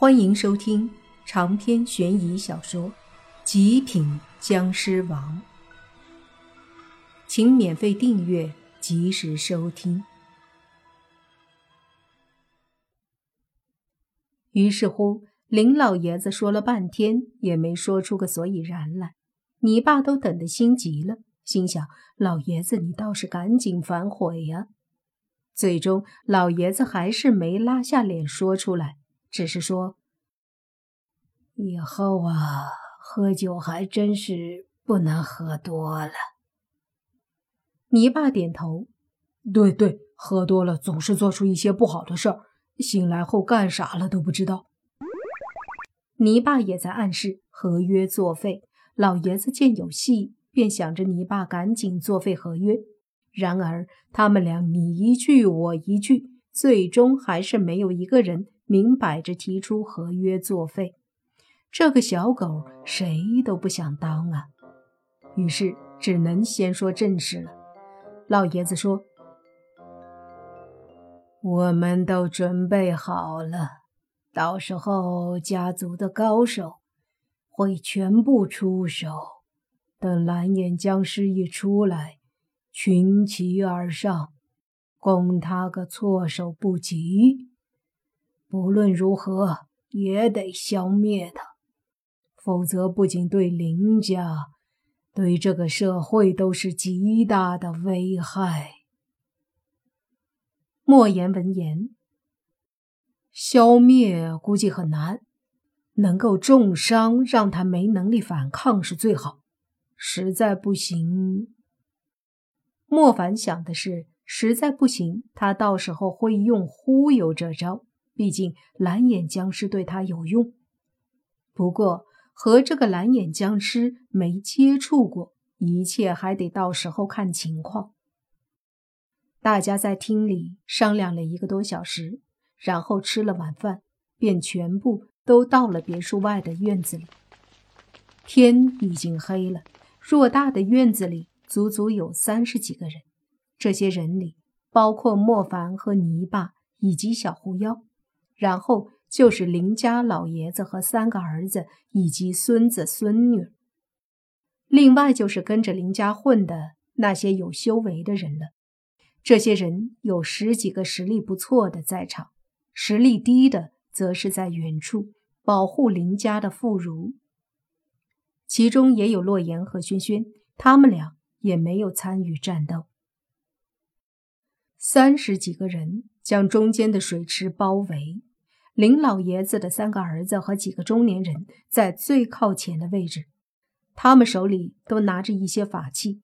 欢迎收听长篇悬疑小说《极品僵尸王》，请免费订阅，及时收听。于是乎，林老爷子说了半天，也没说出个所以然来。你爸都等得心急了，心想：老爷子，你倒是赶紧反悔呀！最终，老爷子还是没拉下脸说出来。只是说，以后啊，喝酒还真是不能喝多了。泥爸点头，对对，喝多了总是做出一些不好的事儿，醒来后干啥了都不知道。泥爸也在暗示合约作废。老爷子见有戏，便想着泥爸赶紧作废合约。然而他们俩你一句我一句，最终还是没有一个人。明摆着提出合约作废，这个小狗谁都不想当啊。于是只能先说正事了。老爷子说：“我们都准备好了，到时候家族的高手会全部出手。等蓝眼僵尸一出来，群起而上，攻他个措手不及。”不论如何，也得消灭他，否则不仅对林家，对这个社会都是极大的危害。莫言闻言，消灭估计很难，能够重伤让他没能力反抗是最好。实在不行，莫凡想的是，实在不行，他到时候会用忽悠这招。毕竟蓝眼僵尸对他有用，不过和这个蓝眼僵尸没接触过，一切还得到时候看情况。大家在厅里商量了一个多小时，然后吃了晚饭，便全部都到了别墅外的院子里。天已经黑了，偌大的院子里足足有三十几个人，这些人里包括莫凡和泥巴以及小狐妖。然后就是林家老爷子和三个儿子以及孙子孙女，另外就是跟着林家混的那些有修为的人了。这些人有十几个实力不错的在场，实力低的则是在远处保护林家的妇孺。其中也有洛言和轩轩，他们俩也没有参与战斗。三十几个人将中间的水池包围。林老爷子的三个儿子和几个中年人在最靠前的位置，他们手里都拿着一些法器，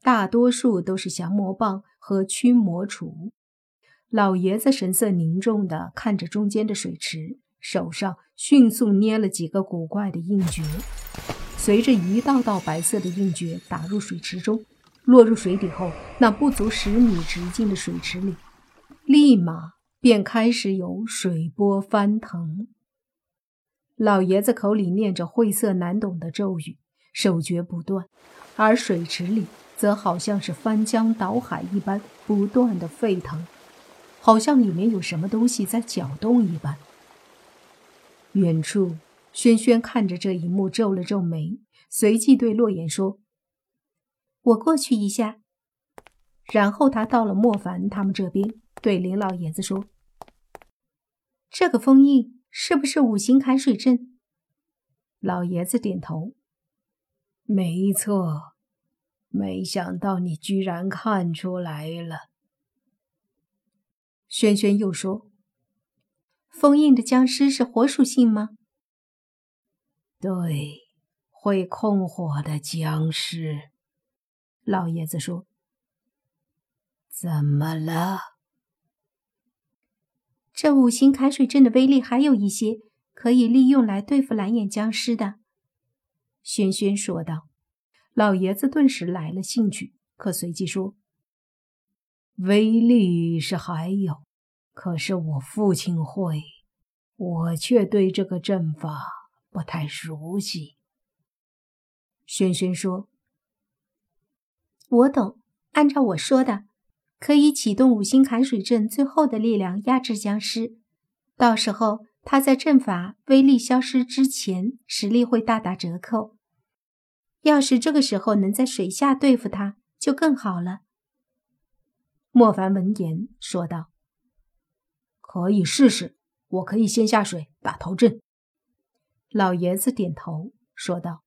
大多数都是降魔棒和驱魔杵。老爷子神色凝重地看着中间的水池，手上迅速捏了几个古怪的印诀，随着一道道白色的印诀打入水池中，落入水底后，那不足十米直径的水池里，立马。便开始有水波翻腾。老爷子口里念着晦涩难懂的咒语，手诀不断，而水池里则好像是翻江倒海一般，不断的沸腾，好像里面有什么东西在搅动一般。远处，轩轩看着这一幕，皱了皱眉，随即对洛言说：“我过去一下。”然后他到了莫凡他们这边，对林老爷子说。这个封印是不是五行坎水阵？老爷子点头，没错。没想到你居然看出来了。轩轩又说：“封印的僵尸是火属性吗？”对，会控火的僵尸。老爷子说：“怎么了？”这五行坎水阵的威力还有一些可以利用来对付蓝眼僵尸的，轩轩说道。老爷子顿时来了兴趣，可随即说：“威力是还有，可是我父亲会，我却对这个阵法不太熟悉。”轩轩说：“我懂，按照我说的。”可以启动五星寒水阵最后的力量压制僵尸，到时候他在阵法威力消失之前，实力会大打折扣。要是这个时候能在水下对付他，就更好了。莫凡闻言说道：“可以试试，我可以先下水打头阵。”老爷子点头说道：“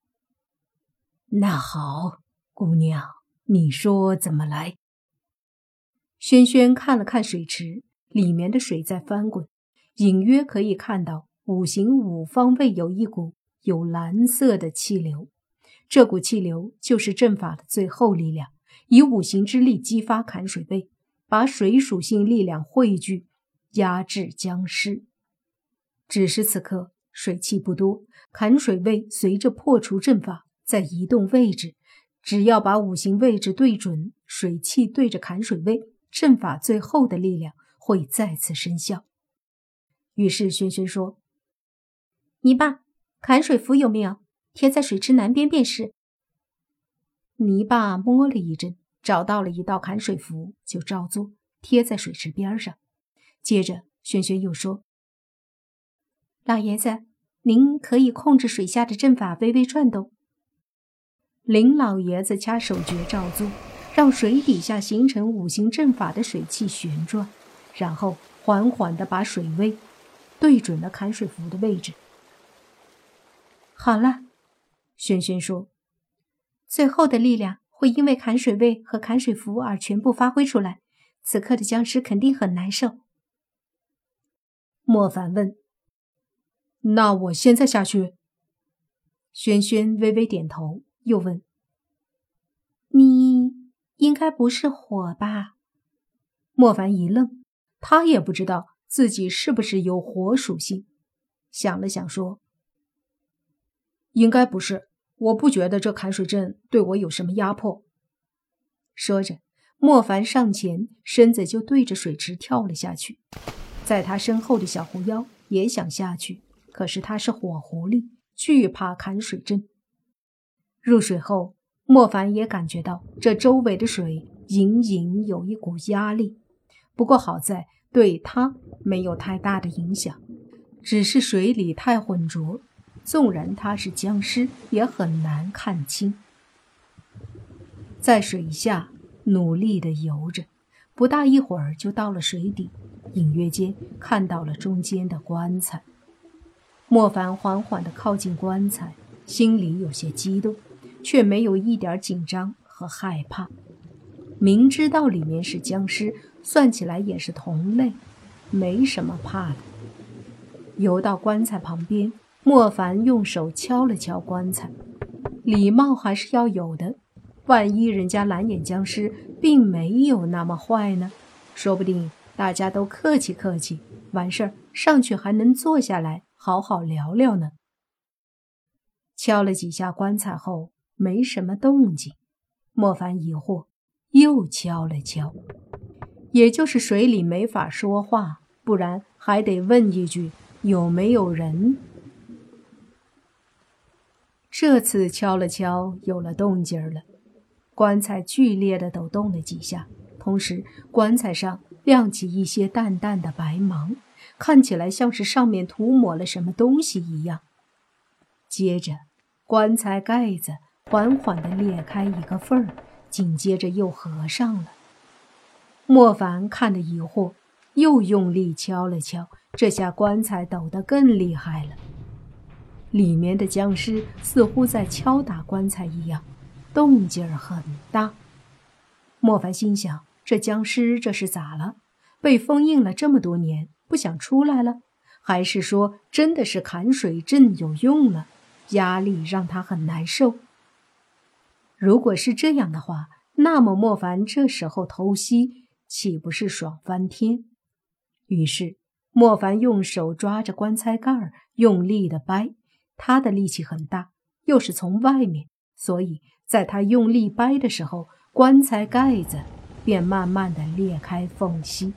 那好，姑娘，你说怎么来？”轩轩看了看水池，里面的水在翻滚，隐约可以看到五行五方位有一股有蓝色的气流。这股气流就是阵法的最后力量，以五行之力激发坎水位，把水属性力量汇聚，压制僵尸。只是此刻水汽不多，坎水位随着破除阵法在移动位置，只要把五行位置对准，水汽对着坎水位，阵法最后的力量会再次生效。于是轩轩说：“泥巴，坎水符有没有？”贴在水池南边便是。泥巴摸了一阵，找到了一道坎水符，就照做，贴在水池边上。接着，轩轩又说：“老爷子，您可以控制水下的阵法微微转动。”林老爷子掐手诀照做，让水底下形成五行阵法的水汽旋转，然后缓缓地把水位对准了坎水符的位置。好了。轩轩说：“最后的力量会因为坎水位和坎水符而全部发挥出来。此刻的僵尸肯定很难受。”莫凡问：“那我现在下去？”轩轩微微点头，又问：“你应该不是火吧？”莫凡一愣，他也不知道自己是不是有火属性，想了想说。应该不是，我不觉得这坎水阵对我有什么压迫。说着，莫凡上前，身子就对着水池跳了下去。在他身后的小狐妖也想下去，可是他是火狐狸，惧怕坎水阵。入水后，莫凡也感觉到这周围的水隐隐有一股压力，不过好在对他没有太大的影响，只是水里太浑浊。纵然他是僵尸，也很难看清。在水下努力的游着，不大一会儿就到了水底，隐约间看到了中间的棺材。莫凡缓缓的靠近棺材，心里有些激动，却没有一点紧张和害怕。明知道里面是僵尸，算起来也是同类，没什么怕的。游到棺材旁边。莫凡用手敲了敲棺材，礼貌还是要有的。万一人家蓝眼僵尸并没有那么坏呢？说不定大家都客气客气，完事儿上去还能坐下来好好聊聊呢。敲了几下棺材后，没什么动静。莫凡疑惑，又敲了敲，也就是水里没法说话，不然还得问一句有没有人。这次敲了敲，有了动静了。棺材剧烈的抖动了几下，同时棺材上亮起一些淡淡的白芒，看起来像是上面涂抹了什么东西一样。接着，棺材盖子缓缓地裂开一个缝儿，紧接着又合上了。莫凡看得疑惑，又用力敲了敲，这下棺材抖得更厉害了。里面的僵尸似乎在敲打棺材一样，动静儿很大。莫凡心想：这僵尸这是咋了？被封印了这么多年，不想出来了？还是说真的是坎水阵有用了？压力让他很难受。如果是这样的话，那么莫凡这时候偷袭岂不是爽翻天？于是莫凡用手抓着棺材盖儿，用力的掰。他的力气很大，又是从外面，所以在他用力掰的时候，棺材盖子便慢慢的裂开缝隙。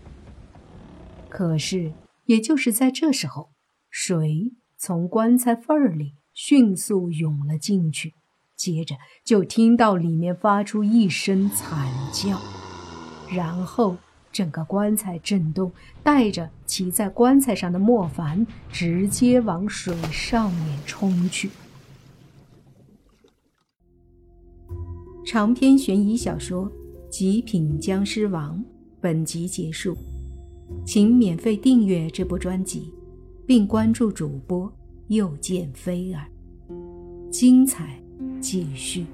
可是，也就是在这时候，水从棺材缝儿里迅速涌了进去，接着就听到里面发出一声惨叫，然后整个棺材震动，带着骑在棺材上的莫凡直接往水上面冲去。长篇悬疑小说《极品僵尸王》本集结束，请免费订阅这部专辑，并关注主播又见菲儿，精彩继续。